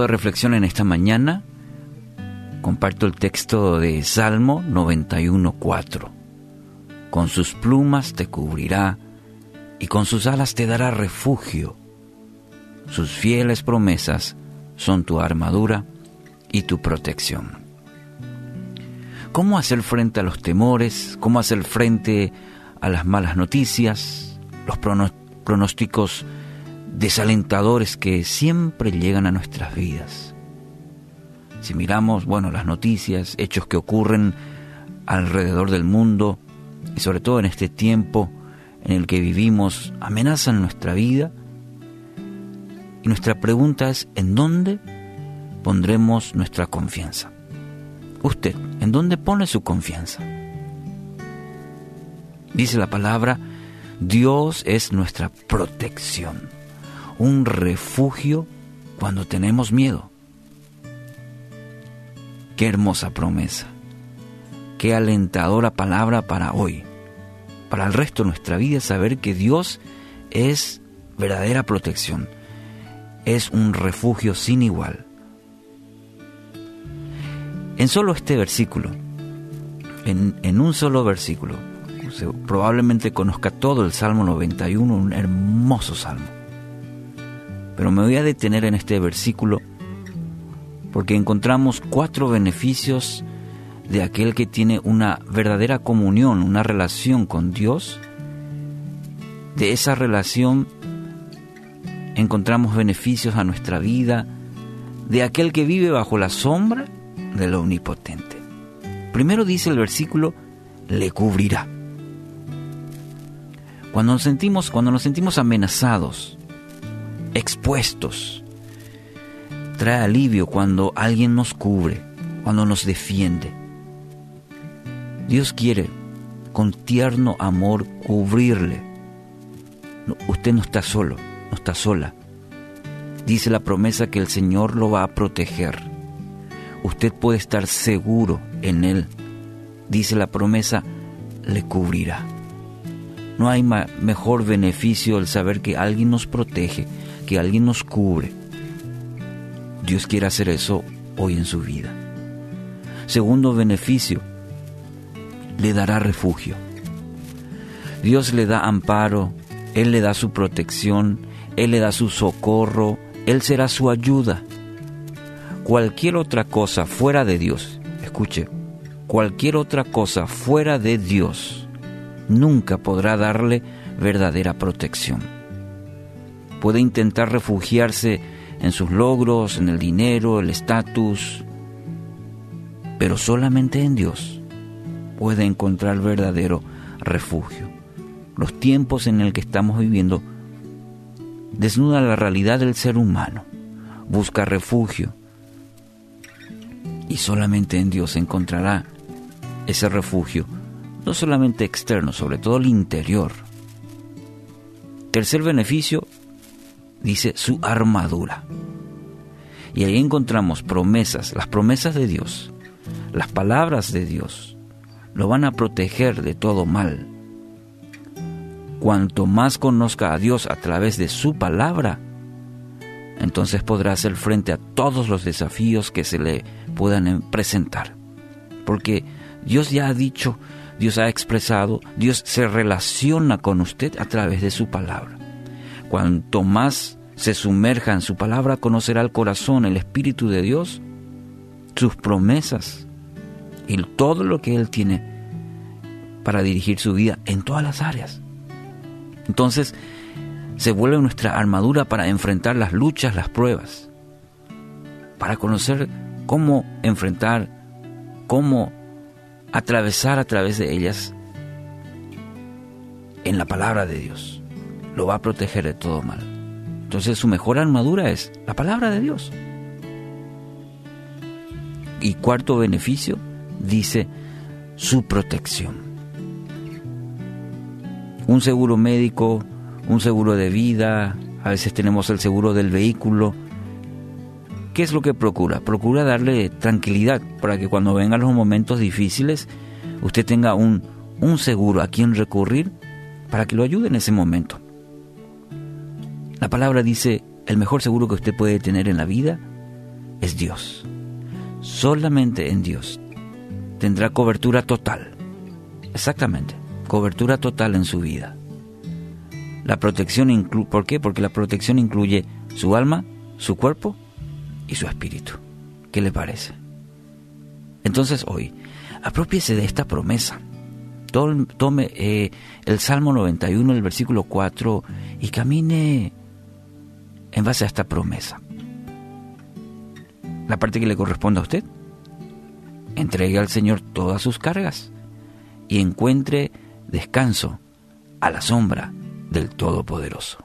de reflexión en esta mañana comparto el texto de Salmo 91.4. Con sus plumas te cubrirá y con sus alas te dará refugio. Sus fieles promesas son tu armadura y tu protección. ¿Cómo hacer frente a los temores? ¿Cómo hacer frente a las malas noticias? Los pronósticos desalentadores que siempre llegan a nuestras vidas. Si miramos, bueno, las noticias, hechos que ocurren alrededor del mundo y sobre todo en este tiempo en el que vivimos, amenazan nuestra vida. Y nuestra pregunta es, ¿en dónde pondremos nuestra confianza? Usted, ¿en dónde pone su confianza? Dice la palabra, Dios es nuestra protección un refugio cuando tenemos miedo. Qué hermosa promesa, qué alentadora palabra para hoy, para el resto de nuestra vida, saber que Dios es verdadera protección, es un refugio sin igual. En solo este versículo, en, un solo versículo, probablemente conozca todo el Salmo 91, un hermoso salmo pero me voy a detener en este versículo porque encontramos cuatro beneficios de aquel que tiene una verdadera comunión, una relación con Dios. De esa relación encontramos beneficios a nuestra vida, de aquel que vive bajo la sombra del Omnipotente. Primero dice el versículo, le cubrirá. Cuando nos sentimos, cuando nos sentimos amenazados, expuestos. Trae alivio cuando alguien nos cubre, cuando nos defiende. Dios quiere con tierno amor cubrirle. usted no está solo, no está sola. Dice la promesa que el Señor lo va a proteger. Usted puede estar seguro en Él. Dice la promesa, le cubrirá. No hay mejor beneficio el saber que alguien nos protege, que alguien nos cubre. Dios quiere hacer eso hoy en su vida. Segundo beneficio, le dará refugio. Dios le da amparo, Él le da su protección, Él le da su socorro, Él será su ayuda. Cualquier otra cosa fuera de Dios, escuche, cualquier otra cosa fuera de Dios nunca podrá darle verdadera protección puede intentar refugiarse en sus logros, en el dinero, el estatus, pero solamente en Dios puede encontrar verdadero refugio. Los tiempos en el que estamos viviendo desnudan la realidad del ser humano, busca refugio y solamente en Dios encontrará ese refugio, no solamente externo, sobre todo el interior. Tercer beneficio, dice su armadura. Y ahí encontramos promesas, las promesas de Dios, las palabras de Dios, lo van a proteger de todo mal. Cuanto más conozca a Dios a través de su palabra, entonces podrá hacer frente a todos los desafíos que se le puedan presentar. Porque Dios ya ha dicho, Dios ha expresado, Dios se relaciona con usted a través de su palabra. Cuanto más se sumerja en su palabra, conocerá el corazón, el Espíritu de Dios, sus promesas y todo lo que Él tiene para dirigir su vida en todas las áreas. Entonces, se vuelve nuestra armadura para enfrentar las luchas, las pruebas, para conocer cómo enfrentar, cómo atravesar a través de ellas en la palabra de Dios lo va a proteger de todo mal. Entonces su mejor armadura es la palabra de Dios. Y cuarto beneficio, dice su protección. Un seguro médico, un seguro de vida, a veces tenemos el seguro del vehículo. ¿Qué es lo que procura? Procura darle tranquilidad para que cuando vengan los momentos difíciles usted tenga un, un seguro a quien recurrir para que lo ayude en ese momento. La palabra dice, el mejor seguro que usted puede tener en la vida es Dios. Solamente en Dios tendrá cobertura total. Exactamente, cobertura total en su vida. La protección incluye, ¿por qué? Porque la protección incluye su alma, su cuerpo y su espíritu. ¿Qué le parece? Entonces hoy, apropiese de esta promesa. Tome eh, el Salmo 91, el versículo 4, y camine en base a esta promesa. La parte que le corresponde a usted, entregue al Señor todas sus cargas y encuentre descanso a la sombra del Todopoderoso.